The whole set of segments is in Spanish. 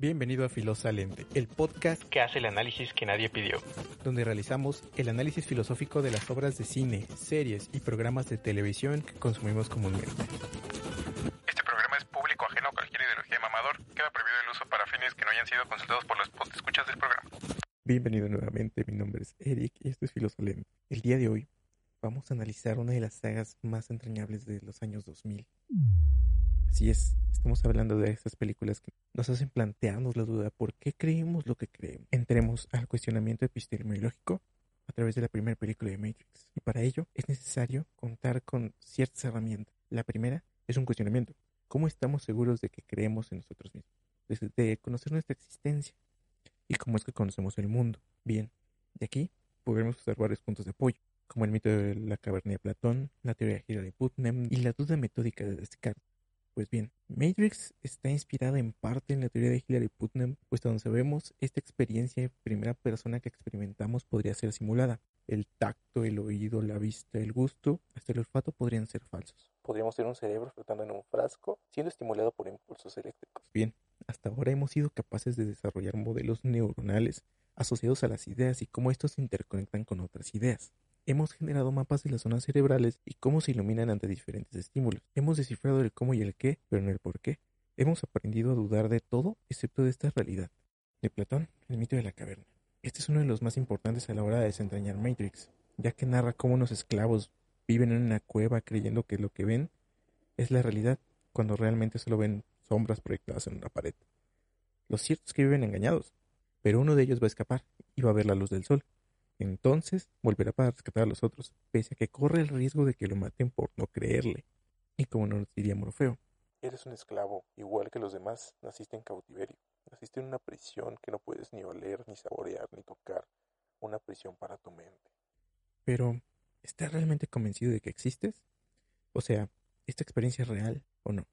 Bienvenido a Filosalente, el podcast que hace el análisis que nadie pidió. donde realizamos el análisis filosófico de las obras de cine, series y programas de televisión que consumimos comúnmente. Este programa es público ajeno a cualquier ideología de mamador. Queda prohibido el uso para fines que no hayan sido consultados por los escuchas del programa. Bienvenido nuevamente, mi nombre es Eric y esto es Filosalente. El día de hoy vamos a analizar una de las sagas más entrañables de los años 2000. Así es, estamos hablando de esas películas que nos hacen plantearnos la duda por qué creemos lo que creemos. Entremos al cuestionamiento epistemológico a través de la primera película de Matrix. Y para ello es necesario contar con ciertas herramientas. La primera es un cuestionamiento. ¿Cómo estamos seguros de que creemos en nosotros mismos? Desde de conocer nuestra existencia y cómo es que conocemos el mundo. Bien, de aquí podremos usar varios puntos de apoyo, como el mito de la caverna de Platón, la teoría de Putnam y la duda metódica de Descartes. Pues bien, Matrix está inspirada en parte en la teoría de Hillary Putnam, pues donde sabemos esta experiencia en primera persona que experimentamos podría ser simulada. El tacto, el oído, la vista, el gusto, hasta el olfato podrían ser falsos. Podríamos ser un cerebro flotando en un frasco, siendo estimulado por impulsos eléctricos. Bien, hasta ahora hemos sido capaces de desarrollar modelos neuronales asociados a las ideas y cómo estos se interconectan con otras ideas. Hemos generado mapas de las zonas cerebrales y cómo se iluminan ante diferentes estímulos. Hemos descifrado el cómo y el qué, pero no el por qué. Hemos aprendido a dudar de todo excepto de esta realidad. De Platón, el mito de la caverna. Este es uno de los más importantes a la hora de desentrañar Matrix, ya que narra cómo unos esclavos viven en una cueva creyendo que lo que ven es la realidad, cuando realmente solo ven sombras proyectadas en una pared. Lo cierto es que viven engañados, pero uno de ellos va a escapar y va a ver la luz del sol. Entonces volverá para rescatar a los otros, pese a que corre el riesgo de que lo maten por no creerle. Y como nos diría Morfeo, eres un esclavo, igual que los demás, naciste en cautiverio, naciste en una prisión que no puedes ni oler, ni saborear, ni tocar, una prisión para tu mente. Pero, ¿estás realmente convencido de que existes? O sea, ¿esta experiencia es real o no?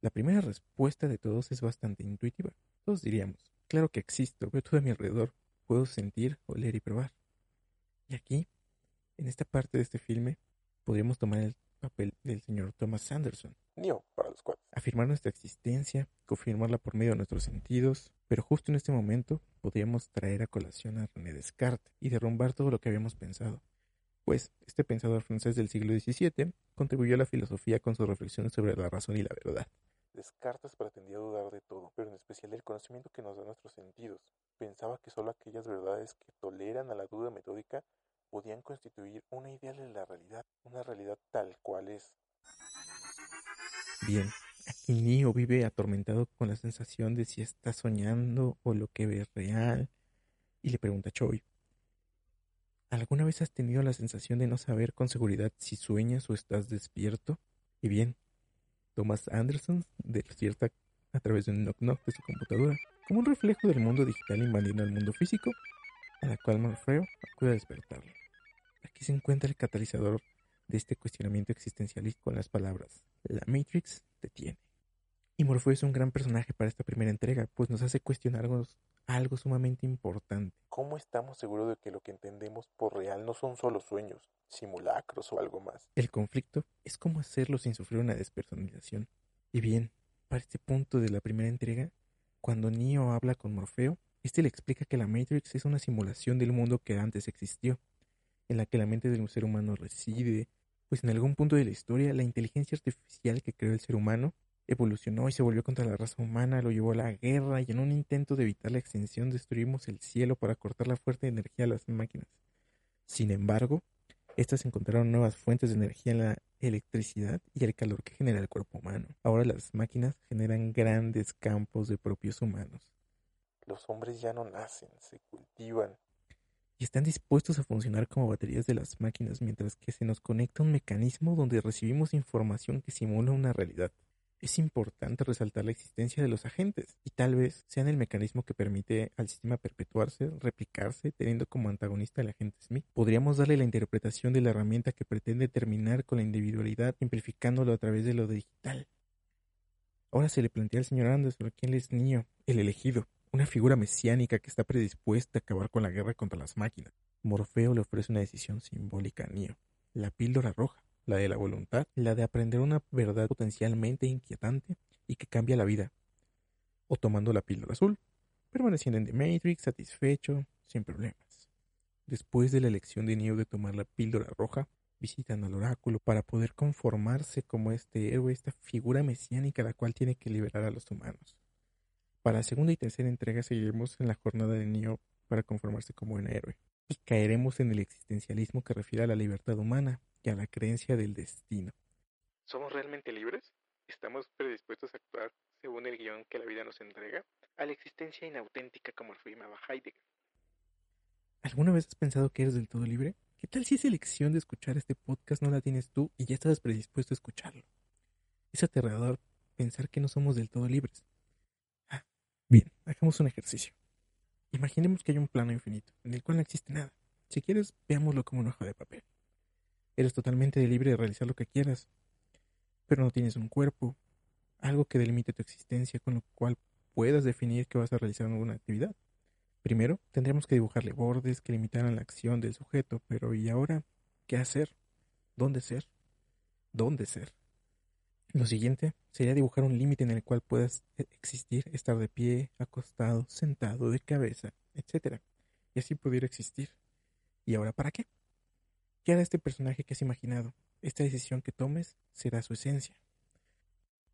La primera respuesta de todos es bastante intuitiva. Todos diríamos, claro que existo, veo todo a mi alrededor, puedo sentir, oler y probar. Y aquí, en esta parte de este filme, podríamos tomar el papel del señor Thomas Anderson. Neo para los cuatro. Afirmar nuestra existencia, confirmarla por medio de nuestros sentidos, pero justo en este momento podríamos traer a colación a René Descartes y derrumbar todo lo que habíamos pensado. Pues este pensador francés del siglo XVII contribuyó a la filosofía con sus reflexiones sobre la razón y la verdad. Descartes pretendía dudar de todo, pero en especial del conocimiento que nos da nuestros sentidos. Pensaba que solo aquellas verdades que toleran a la duda metódica podían constituir una idea de la realidad, una realidad tal cual es. Bien, aquí Neo vive atormentado con la sensación de si está soñando o lo que ve es real, y le pregunta a Choi, ¿alguna vez has tenido la sensación de no saber con seguridad si sueñas o estás despierto? Y bien, Thomas Anderson despierta a través de un knock-knock de su computadora, como un reflejo del mundo digital invadiendo el mundo físico, a la cual Morfeo acude a despertarlo. Aquí se encuentra el catalizador de este cuestionamiento existencialista con las palabras, la Matrix te tiene. Y Morfeo es un gran personaje para esta primera entrega, pues nos hace cuestionar algo, algo sumamente importante. ¿Cómo estamos seguros de que lo que entendemos por real no son solo sueños, simulacros o algo más? El conflicto es cómo hacerlo sin sufrir una despersonalización. Y bien, para este punto de la primera entrega, cuando Neo habla con Morfeo, este le explica que la Matrix es una simulación del mundo que antes existió, en la que la mente del ser humano reside, pues en algún punto de la historia la inteligencia artificial que creó el ser humano evolucionó y se volvió contra la raza humana, lo llevó a la guerra y en un intento de evitar la extinción destruimos el cielo para cortar la fuerte energía a las máquinas. Sin embargo, estas encontraron nuevas fuentes de energía en la electricidad y el calor que genera el cuerpo humano. Ahora las máquinas generan grandes campos de propios humanos. Los hombres ya no nacen, se cultivan. Y están dispuestos a funcionar como baterías de las máquinas mientras que se nos conecta un mecanismo donde recibimos información que simula una realidad. Es importante resaltar la existencia de los agentes y tal vez sean el mecanismo que permite al sistema perpetuarse, replicarse, teniendo como antagonista al agente Smith. Podríamos darle la interpretación de la herramienta que pretende terminar con la individualidad, simplificándolo a través de lo digital. Ahora se le plantea al señor Anderson quién es Neo, el elegido, una figura mesiánica que está predispuesta a acabar con la guerra contra las máquinas. Morfeo le ofrece una decisión simbólica a Neo, la píldora roja la de la voluntad, la de aprender una verdad potencialmente inquietante y que cambia la vida. o tomando la píldora azul, permaneciendo en The Matrix satisfecho, sin problemas. Después de la elección de Neo de tomar la píldora roja, visitan al oráculo para poder conformarse como este héroe, esta figura mesiánica la cual tiene que liberar a los humanos. Para la segunda y tercera entrega seguiremos en la jornada de Neo para conformarse como un héroe. Y caeremos en el existencialismo que refiere a la libertad humana y a la creencia del destino. ¿Somos realmente libres? ¿Estamos predispuestos a actuar según el guion que la vida nos entrega? A la existencia inauténtica como afirmaba Heidegger. ¿Alguna vez has pensado que eres del todo libre? ¿Qué tal si esa elección de escuchar este podcast no la tienes tú y ya estás predispuesto a escucharlo? Es aterrador pensar que no somos del todo libres. Ah, bien, hagamos un ejercicio. Imaginemos que hay un plano infinito, en el cual no existe nada. Si quieres, veámoslo como una hoja de papel. Eres totalmente libre de realizar lo que quieras, pero no tienes un cuerpo, algo que delimite tu existencia con lo cual puedas definir que vas a realizar alguna actividad. Primero, tendremos que dibujarle bordes que limitaran la acción del sujeto, pero ¿y ahora qué hacer? ¿Dónde ser? ¿Dónde ser? Lo siguiente sería dibujar un límite en el cual puedas existir, estar de pie, acostado, sentado, de cabeza, etc. Y así pudiera existir. ¿Y ahora para qué? ¿Qué hará este personaje que has imaginado? Esta decisión que tomes será su esencia.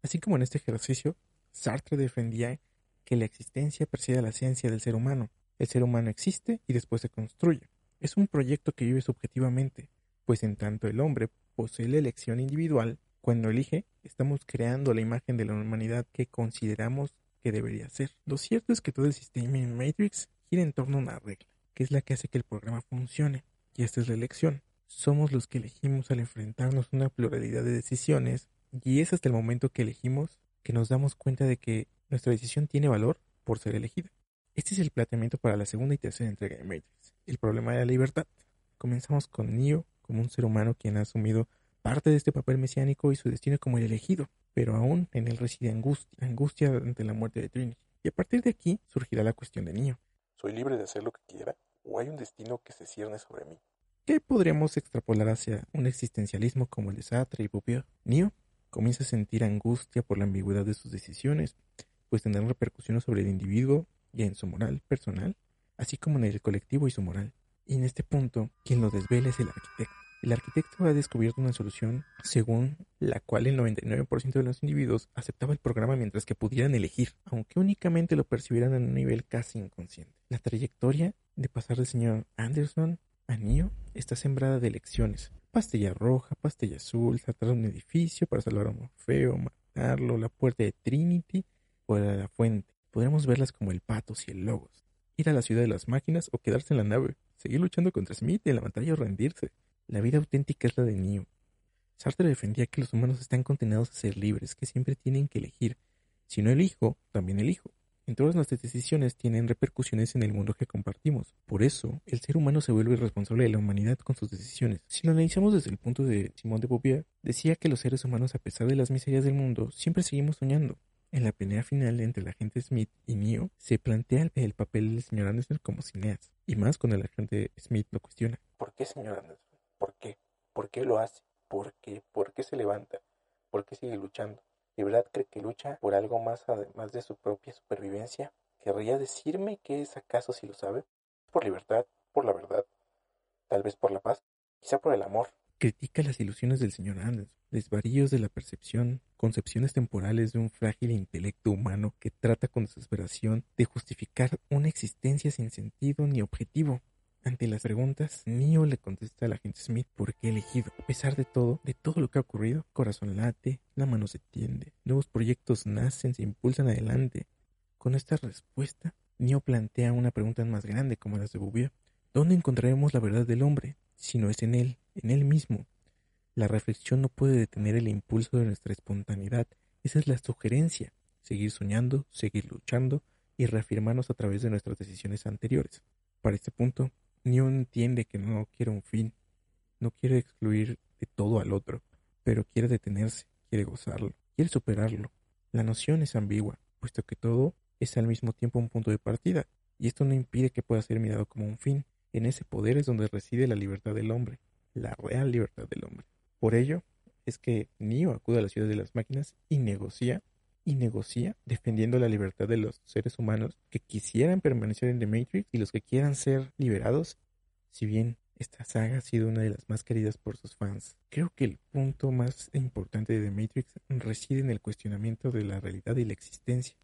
Así como en este ejercicio, Sartre defendía que la existencia preside a la ciencia del ser humano. El ser humano existe y después se construye. Es un proyecto que vive subjetivamente, pues en tanto el hombre posee la elección individual, cuando elige, estamos creando la imagen de la humanidad que consideramos que debería ser. Lo cierto es que todo el sistema en Matrix gira en torno a una regla, que es la que hace que el programa funcione, y esta es la elección. Somos los que elegimos al enfrentarnos a una pluralidad de decisiones, y es hasta el momento que elegimos que nos damos cuenta de que nuestra decisión tiene valor por ser elegida. Este es el planteamiento para la segunda y tercera entrega de Matrix, el problema de la libertad. Comenzamos con Neo como un ser humano quien ha asumido parte de este papel mesiánico y su destino como el elegido, pero aún en él reside angustia, angustia ante la muerte de Trinity. Y a partir de aquí surgirá la cuestión de Neo. ¿Soy libre de hacer lo que quiera o hay un destino que se cierne sobre mí? ¿Qué podríamos extrapolar hacia un existencialismo como el de Sartre y Bourdieu? Neo comienza a sentir angustia por la ambigüedad de sus decisiones, pues tendrán repercusiones sobre el individuo y en su moral personal, así como en el colectivo y su moral. Y en este punto, quien lo desvela es el arquitecto. El arquitecto ha descubierto una solución según la cual el 99% de los individuos aceptaba el programa mientras que pudieran elegir, aunque únicamente lo percibieran en un nivel casi inconsciente. La trayectoria de pasar del señor Anderson a Neo está sembrada de elecciones. Pastilla roja, pastilla azul, saltar un edificio para salvar a Morfeo, matarlo, la puerta de Trinity o la fuente. Podremos verlas como el patos y el logos. Ir a la ciudad de las máquinas o quedarse en la nave. Seguir luchando contra Smith en la batalla o rendirse. La vida auténtica es la de Neo. Sartre defendía que los humanos están condenados a ser libres, que siempre tienen que elegir. Si no elijo, también elijo. En todas nuestras decisiones tienen repercusiones en el mundo que compartimos. Por eso, el ser humano se vuelve responsable de la humanidad con sus decisiones. Si lo analizamos desde el punto de Simón de Beauvoir, decía que los seres humanos, a pesar de las miserias del mundo, siempre seguimos soñando. En la pelea final entre el agente Smith y Neo, se plantea el, papel del señor Anderson como cineas, y más cuando el agente Smith lo cuestiona. ¿Por qué, señor Anderson? ¿Por qué? ¿Por qué lo hace? ¿Por qué? ¿Por qué se levanta? ¿Por qué sigue luchando? ¿De verdad cree que lucha por algo más además de su propia supervivencia? ¿Querría decirme que es acaso si lo sabe? ¿Por libertad? ¿Por la verdad? ¿Tal vez por la paz? ¿Quizá por el amor? Critica las ilusiones del señor Anderson, desvaríos de la percepción, concepciones temporales de un frágil intelecto humano que trata con desesperación de justificar una existencia sin sentido ni objetivo. Ante las preguntas, Neo le contesta al agente Smith por qué elegido. A pesar de todo, de todo lo que ha ocurrido, corazón late, la mano se tiende, nuevos proyectos nacen, se impulsan adelante. Con esta respuesta, Neo plantea una pregunta más grande como las de Bouvier. ¿Dónde encontraremos la verdad del hombre? Si no es en él, en él mismo. La reflexión no puede detener el impulso de nuestra espontaneidad. Esa es la sugerencia. Seguir soñando, seguir luchando y reafirmarnos a través de nuestras decisiones anteriores. Para este punto, Neo entiende que no quiere un fin, no quiere excluir de todo al otro, pero quiere detenerse, quiere gozarlo, quiere superarlo. La noción es ambigua, puesto que todo es al mismo tiempo un punto de partida, y esto no impide que pueda ser mirado como un fin. En ese poder es donde reside la libertad del hombre, la real libertad del hombre. Por ello es que Neo acude a la ciudad de las máquinas y negocia y negocia defendiendo la libertad de los seres humanos que quisieran permanecer en The Matrix y los que quieran ser liberados. Si bien esta saga ha sido una de las más queridas por sus fans, creo que el punto más importante de The Matrix reside en el cuestionamiento de la realidad y la existencia,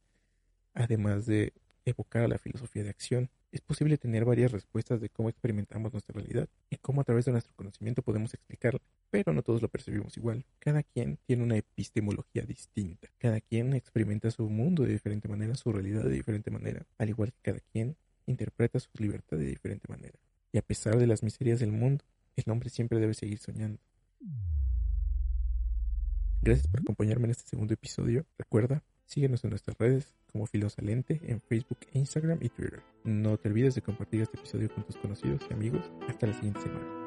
además de evocar a la filosofía de acción. Es posible tener varias respuestas de cómo experimentamos nuestra realidad y cómo a través de nuestro conocimiento podemos explicarla, pero no todos lo percibimos igual. Cada quien tiene una epistemología distinta. Cada quien experimenta su mundo de diferente manera, su realidad de diferente manera, al igual que cada quien interpreta su libertad de diferente manera. Y a pesar de las miserias del mundo, el hombre siempre debe seguir soñando. Gracias por acompañarme en este segundo episodio. Recuerda, síguenos en nuestras redes como Filosalente en Facebook, Instagram y Twitter. No te olvides de compartir este episodio con tus conocidos y amigos. Hasta la siguiente semana.